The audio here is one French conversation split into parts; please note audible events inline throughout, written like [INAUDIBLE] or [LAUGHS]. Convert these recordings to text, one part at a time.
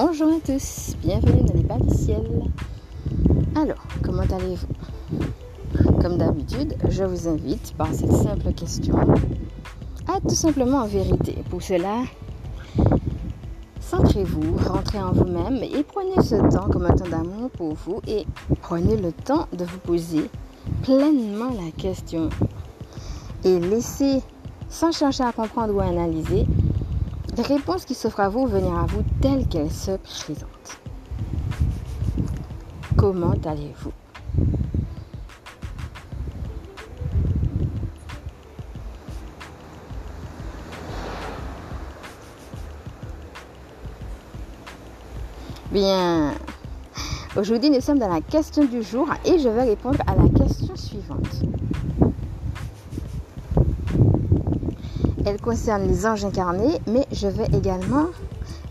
Bonjour à tous, bienvenue dans les bas du ciel. Alors, comment allez-vous? Comme d'habitude, je vous invite par cette simple question à tout simplement en vérité. Pour cela, centrez-vous, rentrez en vous-même et prenez ce temps comme un temps d'amour pour vous et prenez le temps de vous poser pleinement la question et laissez, sans chercher à comprendre ou à analyser, les réponses qui s'offrent à vous venir à vous telles qu'elles se présentent. Comment allez-vous? Bien, aujourd'hui nous sommes dans la question du jour et je vais répondre à la question suivante. Elle concerne les anges incarnés, mais je vais également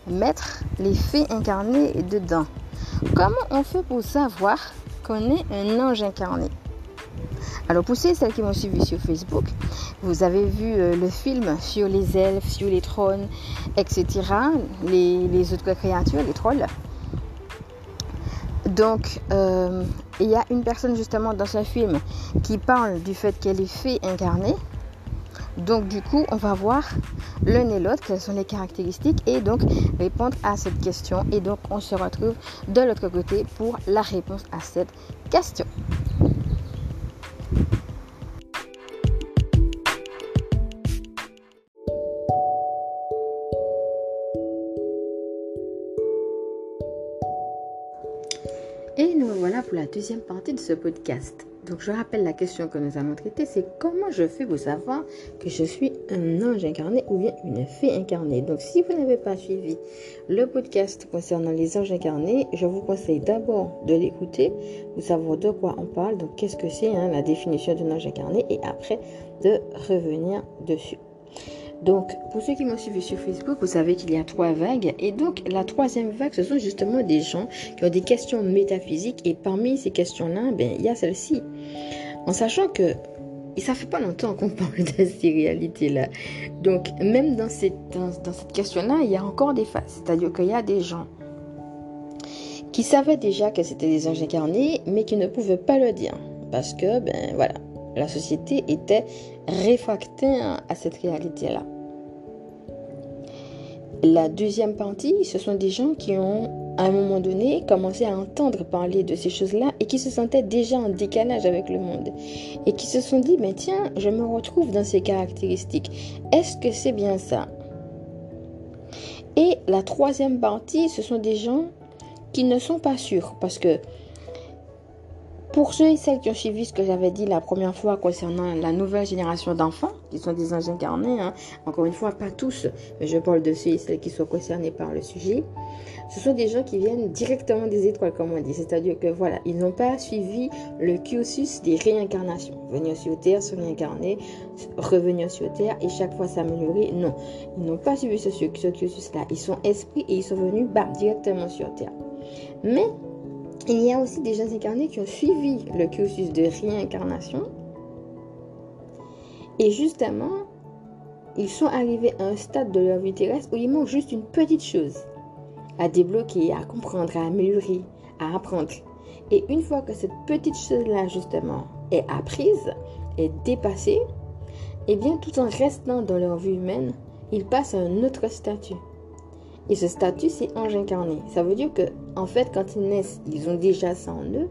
mettre les fées incarnées dedans. Comment on fait pour savoir qu'on est un ange incarné? Alors pour celles qui m'ont suivi sur Facebook, vous avez vu euh, le film sur les elfes, sur les trônes, etc. Les, autres créatures, les trolls. Donc, euh, il y a une personne justement dans ce film qui parle du fait qu'elle est fée incarnée. Donc du coup, on va voir l'un et l'autre quelles sont les caractéristiques et donc répondre à cette question. Et donc on se retrouve de l'autre côté pour la réponse à cette question. Et nous voilà pour la deuxième partie de ce podcast. Donc je rappelle la question que nous allons traiter, c'est comment je fais pour savoir que je suis un ange incarné ou bien une fée incarnée? Donc si vous n'avez pas suivi le podcast concernant les anges incarnés, je vous conseille d'abord de l'écouter pour savoir de quoi on parle, donc qu'est-ce que c'est hein, la définition d'un ange incarné et après de revenir dessus. Donc, pour ceux qui m'ont suivi sur Facebook, vous savez qu'il y a trois vagues. Et donc, la troisième vague, ce sont justement des gens qui ont des questions métaphysiques. Et parmi ces questions-là, ben, il y a celle-ci. En sachant que et ça fait pas longtemps qu'on [LAUGHS] parle de ces réalités-là. Donc, même dans cette, dans, cette question-là, il y a encore des phases. C'est-à-dire qu'il y a des gens qui savaient déjà que c'était des anges incarnés, mais qui ne pouvaient pas le dire. Parce que, ben voilà, la société était réfractaire à cette réalité-là. La deuxième partie, ce sont des gens qui ont, à un moment donné, commencé à entendre parler de ces choses-là et qui se sentaient déjà en décalage avec le monde. Et qui se sont dit, mais tiens, je me retrouve dans ces caractéristiques. Est-ce que c'est bien ça? Et la troisième partie, ce sont des gens qui ne sont pas sûrs parce que pour ceux et celles qui ont suivi ce que j'avais dit la première fois concernant la nouvelle génération d'enfants, qui sont des anges incarnés, hein, encore une fois, pas tous, mais je parle de ceux et celles qui sont concernés par le sujet, ce sont des gens qui viennent directement des étoiles, comme on dit. C'est-à-dire que voilà, ils n'ont pas suivi le cursus des réincarnations. Venir sur Terre, se réincarner, revenir sur Terre et chaque fois s'améliorer. Non, ils n'ont pas suivi ce, ce cursus-là. Ils sont esprits et ils sont venus directement sur Terre. Mais il y a aussi des gens incarnés qui ont suivi le cursus de réincarnation. Et justement, ils sont arrivés à un stade de leur vie terrestre où il manque juste une petite chose à débloquer, à comprendre, à améliorer, à apprendre. Et une fois que cette petite chose-là, justement, est apprise, est dépassée, eh bien, tout en restant dans leur vie humaine, ils passent à un autre statut. Et ce statut, c'est ange incarné. Ça veut dire que, en fait, quand ils naissent, ils ont déjà ça en eux,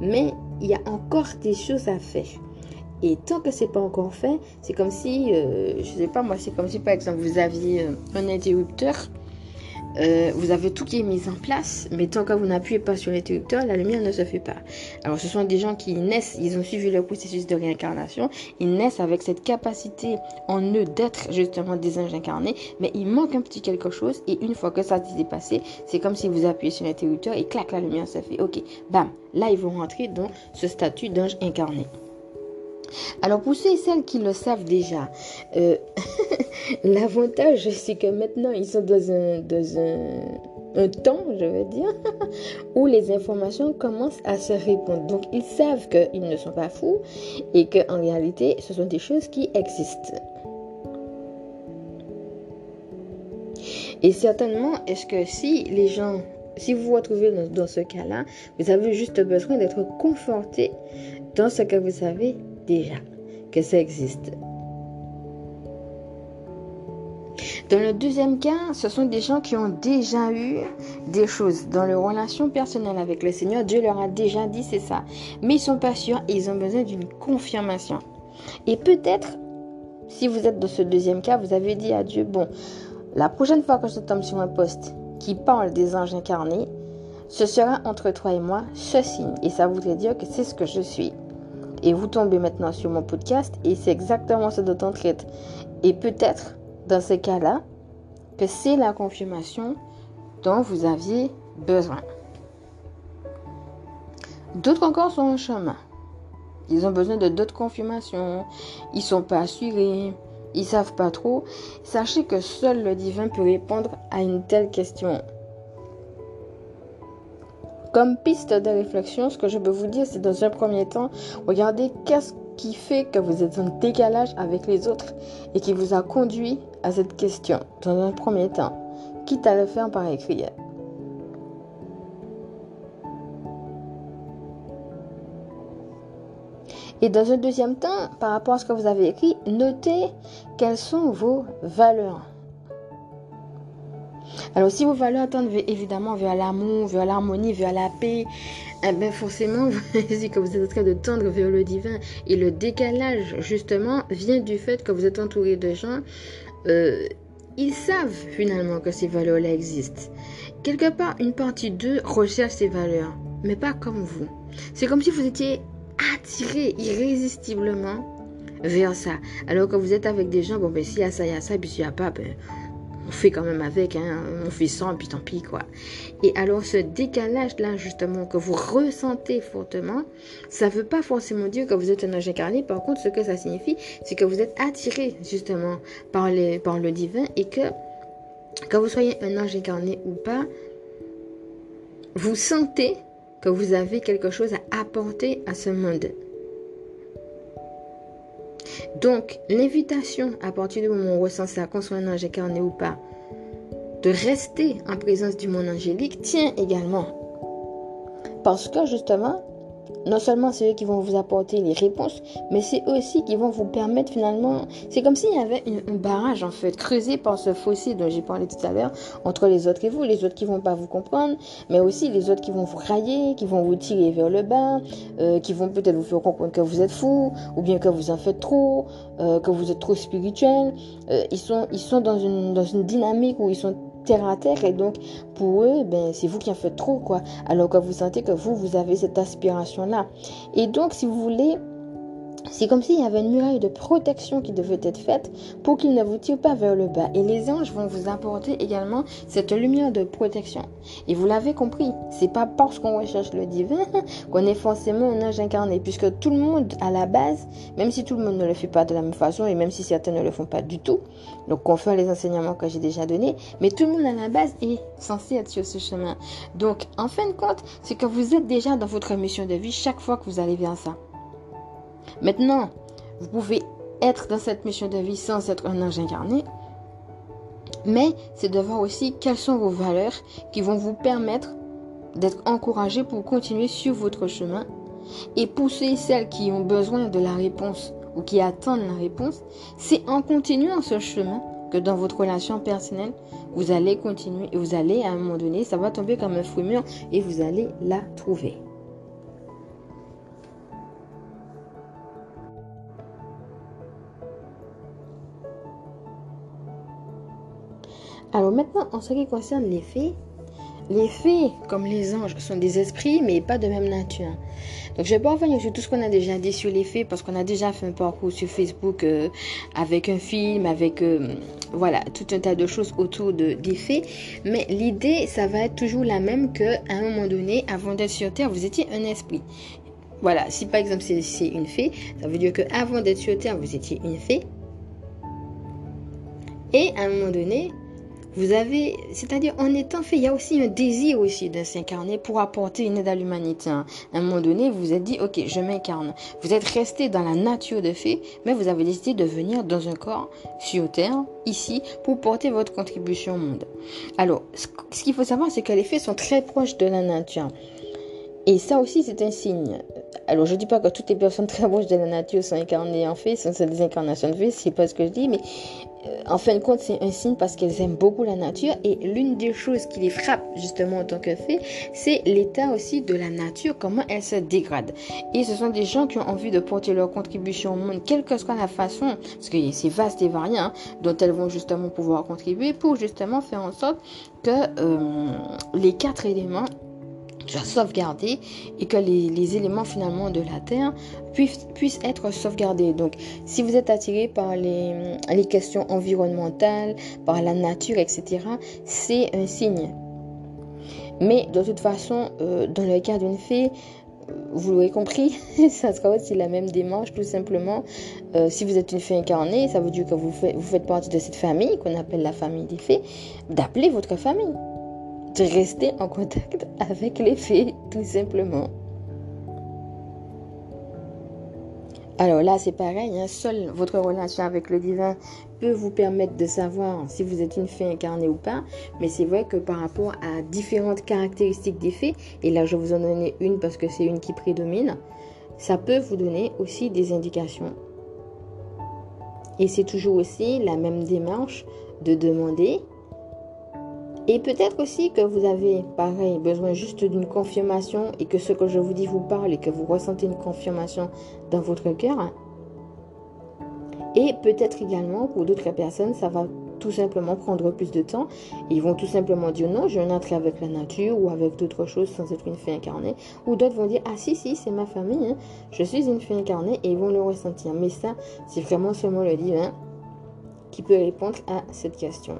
mais il y a encore des choses à faire. Et tant que c'est pas encore fait, c'est comme si, euh, je sais pas moi, c'est comme si par exemple vous aviez euh, un interrupteur euh, vous avez tout qui est mis en place, mais tant que vous n'appuyez pas sur l'interrupteur, la lumière ne se fait pas. Alors ce sont des gens qui naissent, ils ont suivi le processus de réincarnation, ils naissent avec cette capacité en eux d'être justement des anges incarnés, mais il manque un petit quelque chose, et une fois que ça s'est passé, c'est comme si vous appuyez sur l'interrupteur et clac, la lumière se fait. Ok, bam, là ils vont rentrer dans ce statut d'ange incarné. Alors pour ceux et celles qui le savent déjà, euh, [LAUGHS] l'avantage c'est que maintenant ils sont dans un, dans un, temps, je veux dire, [LAUGHS] où les informations commencent à se répondre. Donc ils savent qu'ils ne sont pas fous et qu'en réalité ce sont des choses qui existent. Et certainement, est-ce que si les gens, si vous vous retrouvez dans, ce cas-là, vous avez juste besoin d'être conforté dans ce que vous savez déjà, que ça existe. Dans le deuxième cas, ce sont des gens qui ont déjà eu des choses dans leur relation personnelle avec le Seigneur. Dieu leur a déjà dit c'est ça. Mais ils sont pas sûrs et ils ont besoin d'une confirmation. Et peut-être, si vous êtes dans ce deuxième cas, vous avez dit à Dieu, bon, la prochaine fois que je tombe sur un poste qui parle des anges incarnés, ce sera entre toi et moi ce signe. Et ça voudrait dire que c'est ce que je suis. Et vous tombez maintenant sur mon podcast et c'est exactement ce dont on traite. Et peut-être, dans ces cas-là, que c'est la confirmation dont vous aviez besoin. D'autres encore sont en chemin. Ils ont besoin de d'autres confirmations. Ils sont pas assurés. Ils savent pas trop. Sachez que seul le divin peut répondre à une telle question. Comme piste de réflexion, ce que je peux vous dire, c'est dans un premier temps, regardez qu'est-ce qui fait que vous êtes en décalage avec les autres et qui vous a conduit à cette question dans un premier temps, quitte à le faire par écrit. Et dans un deuxième temps, par rapport à ce que vous avez écrit, notez quelles sont vos valeurs. Alors si vos valeurs tendent évidemment vers l'amour, vers l'harmonie, vers la paix, eh bien forcément, [LAUGHS] c'est que vous êtes en train de tendre vers le divin. Et le décalage, justement, vient du fait que vous êtes entouré de gens, euh, ils savent finalement que ces valeurs-là existent. Quelque part, une partie d'eux recherche ces valeurs, mais pas comme vous. C'est comme si vous étiez attiré irrésistiblement vers ça. Alors que vous êtes avec des gens, bon, ben, s'il y a ça, il y a ça, puis s'il n'y a pas, ben, on fait quand même avec, hein, on fait sans, puis tant pis, quoi. Et alors, ce décalage-là, justement, que vous ressentez fortement, ça ne veut pas forcément dire que vous êtes un ange incarné. Par contre, ce que ça signifie, c'est que vous êtes attiré, justement, par, les, par le divin et que, que vous soyez un ange incarné ou pas, vous sentez que vous avez quelque chose à apporter à ce monde. Donc, l'invitation, à partir du moment où on ressent ça, qu'on soit un ange incarné ou pas, de rester en présence du monde angélique tient également. Parce que justement, non seulement c'est eux qui vont vous apporter les réponses, mais c'est aussi qui vont vous permettre finalement. C'est comme s'il y avait un barrage en fait, creusé par ce fossé dont j'ai parlé tout à l'heure, entre les autres et vous. Les autres qui vont pas vous comprendre, mais aussi les autres qui vont vous railler, qui vont vous tirer vers le bas, euh, qui vont peut-être vous faire comprendre que vous êtes fou, ou bien que vous en faites trop, euh, que vous êtes trop spirituel. Euh, ils, sont, ils sont dans une, dans une dynamique où ils sont terre à terre et donc pour eux ben c'est vous qui en faites trop quoi. Alors que vous sentez que vous vous avez cette aspiration là et donc si vous voulez c'est comme s'il y avait une muraille de protection qui devait être faite pour qu'il ne vous tire pas vers le bas. Et les anges vont vous apporter également cette lumière de protection. Et vous l'avez compris, c'est pas parce qu'on recherche le divin [LAUGHS] qu'on est forcément un ange incarné, puisque tout le monde à la base, même si tout le monde ne le fait pas de la même façon et même si certains ne le font pas du tout, donc on fait les enseignements que j'ai déjà donnés, mais tout le monde à la base est censé être sur ce chemin. Donc en fin de compte, c'est que vous êtes déjà dans votre mission de vie chaque fois que vous allez vers ça. Maintenant, vous pouvez être dans cette mission de vie sans être un ange incarné, mais c'est de voir aussi quelles sont vos valeurs qui vont vous permettre d'être encouragé pour continuer sur votre chemin et pousser celles qui ont besoin de la réponse ou qui attendent la réponse. C'est en continuant ce chemin que dans votre relation personnelle, vous allez continuer et vous allez à un moment donné, ça va tomber comme un fruit mûr et vous allez la trouver. Alors maintenant, en ce qui concerne les fées, les fées, comme les anges, sont des esprits, mais pas de même nature. Donc je vais pas revenir sur tout ce qu'on a déjà dit sur les fées, parce qu'on a déjà fait un parcours sur Facebook euh, avec un film, avec euh, voilà tout un tas de choses autour de, des fées. Mais l'idée, ça va être toujours la même que à un moment donné, avant d'être sur Terre, vous étiez un esprit. Voilà, si par exemple c'est une fée, ça veut dire que avant d'être sur Terre, vous étiez une fée. Et à un moment donné, Vous avez, c'est-à-dire en étant fait, il y a aussi un désir aussi de s'incarner pour apporter une aide à l'humanité. À un moment donné, vous vous êtes dit, ok, je m'incarne. Vous êtes resté dans la nature de fait, mais vous avez décidé de venir dans un corps sur Terre, ici, pour porter votre contribution au monde. Alors, ce qu'il faut savoir, c'est que les faits sont très proches de la nature. Et ça aussi, c'est un signe. Alors, je ne dis pas que toutes les personnes très proches de la nature sont incarnées en fait, sont des incarnations de fait, c'est pas ce que je dis, mais en fin de compte, c'est un signe parce qu'elles aiment beaucoup la nature. Et l'une des choses qui les frappe justement en tant que fait, c'est l'état aussi de la nature, comment elle se dégrade. Et ce sont des gens qui ont envie de porter leur contribution au monde, quelle que soit la façon, parce que c'est vaste et variant, hein, dont elles vont justement pouvoir contribuer pour justement faire en sorte que euh, les quatre éléments soit sauvegardé et que les, éléments finalement de la Terre puissent, être sauvegardés. Donc, si vous êtes attiré par les, les questions environnementales, par la nature, etc., c'est un signe. Mais de toute façon, euh, dans le cas d'une fée, vous l'aurez compris, [LAUGHS] ça sera aussi la même démarche, tout simplement. Euh, si vous êtes une fée incarnée, ça veut dire que vous faites partie de cette famille qu'on appelle la famille des fées, d'appeler votre famille rester en contact avec les fées, tout simplement. Alors là, c'est pareil, hein, seule votre relation avec le divin peut vous permettre de savoir si vous êtes une fée incarnée ou pas. Mais c'est vrai que par rapport à différentes caractéristiques des fées, et là je vous en donner une parce que c'est une qui prédomine, ça peut vous donner aussi des indications. Et c'est toujours aussi la même démarche de demander et peut-être aussi que vous avez, pareil, besoin juste d'une confirmation et que ce que je vous dis vous parle et que vous ressentez une confirmation dans votre cœur. Et peut-être également pour d'autres personnes, ça va tout simplement prendre plus de temps. Ils vont tout simplement dire non, je n'entre avec la nature ou avec d'autres choses sans être une fée incarnée. Ou d'autres vont dire ah si si c'est ma famille, hein. je suis une fée incarnée et ils vont le ressentir. Mais ça, c'est vraiment seulement le divin qui peut répondre à cette question.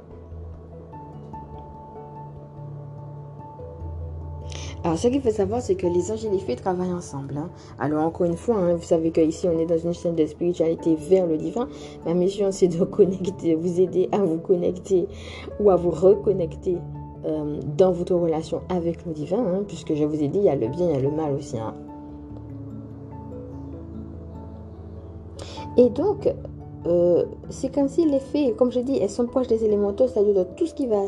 Alors, ce qu'il faut savoir, c'est que les anges et les fées travaillent ensemble. Hein. Alors, encore une fois, hein, vous savez qu'ici, on est dans une chaîne de spiritualité vers le divin. Ma mission, [LAUGHS] c'est de vous aider à vous connecter ou à vous reconnecter euh, dans votre relation avec le divin, hein, puisque je vous ai dit, il y a le bien, il y a le mal aussi. Et donc, euh, c'est comme si les fées, comme je dis, elles sont proches des élémentaux, c'est-à-dire de tout ce qui va,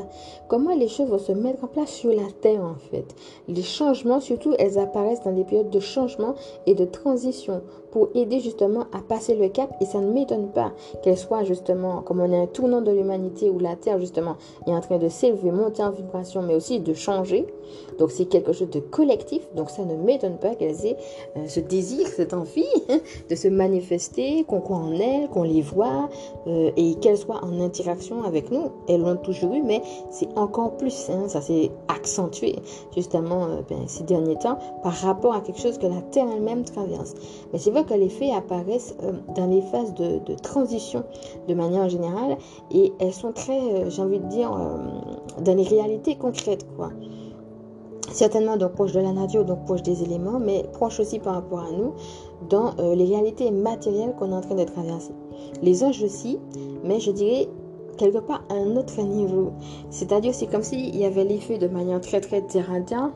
comment les choses vont se mettre en place sur la terre en fait. Les changements, surtout, elles apparaissent dans des périodes de changement et de transition pour aider justement à passer le cap. Et ça ne m'étonne pas qu'elle soit justement, comme on est un tournant de l'humanité où la Terre justement est en train de s'élever, monter en vibration, mais aussi de changer. Donc c'est quelque chose de collectif. Donc ça ne m'étonne pas qu'elles aient euh, ce désir, cette envie [LAUGHS] de se manifester, qu'on croit en elles, qu'on les voit euh, et qu'elles soient en interaction avec nous. Elles l'ont toujours eu, mais c'est encore plus. Hein, ça s'est accentué justement euh, ben, ces derniers temps par rapport à quelque chose que la Terre elle-même traverse. Mais c'est vrai que les fées apparaissent euh, dans les phases de, transition de manière générale et elles sont très, euh, j'ai envie de dire, euh, dans les réalités concrètes, quoi. Certainement donc proche de la nature, donc proche des éléments, mais proche aussi par rapport à nous dans les réalités matérielles qu'on est en train de traverser. Les anges aussi, mais je dirais quelque part à un autre niveau. C'est-à-dire, c'est comme s'il y avait les fées de manière très très terre à terre.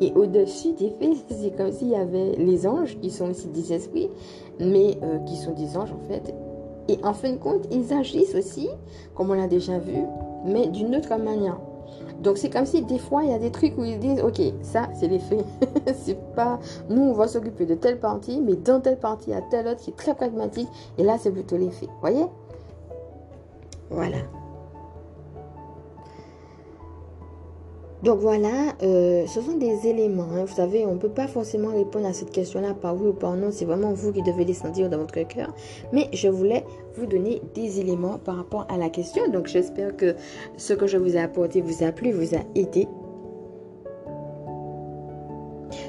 Et au-dessus des fées, [LAUGHS] c'est comme s'il y avait les anges, qui sont aussi des esprits, mais euh, qui sont des anges en fait. Et en fin de compte, ils agissent aussi, comme on l'a déjà vu, mais d'une autre manière. Donc c'est comme si des fois il y a des trucs où ils disent ok ça c'est les fées [LAUGHS] c'est pas nous on va s'occuper de telle partie mais dans telle partie il y a telle autre qui est très pragmatique et là c'est plutôt les fées voyez? Voilà. Donc voilà, euh, ce sont des éléments. Hein. Vous savez, on ne peut pas forcément répondre à cette question-là par oui ou par non. C'est vraiment vous qui devez sentir dans votre cœur. Mais je voulais vous donner des éléments par rapport à la question. Donc j'espère que ce que je vous ai apporté vous a plu, vous a aidé.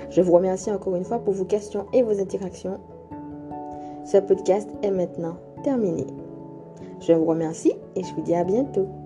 Je vous remercie encore une fois pour vos questions et vos interactions. Ce podcast est maintenant terminé. Je vous remercie et je vous dis à bientôt.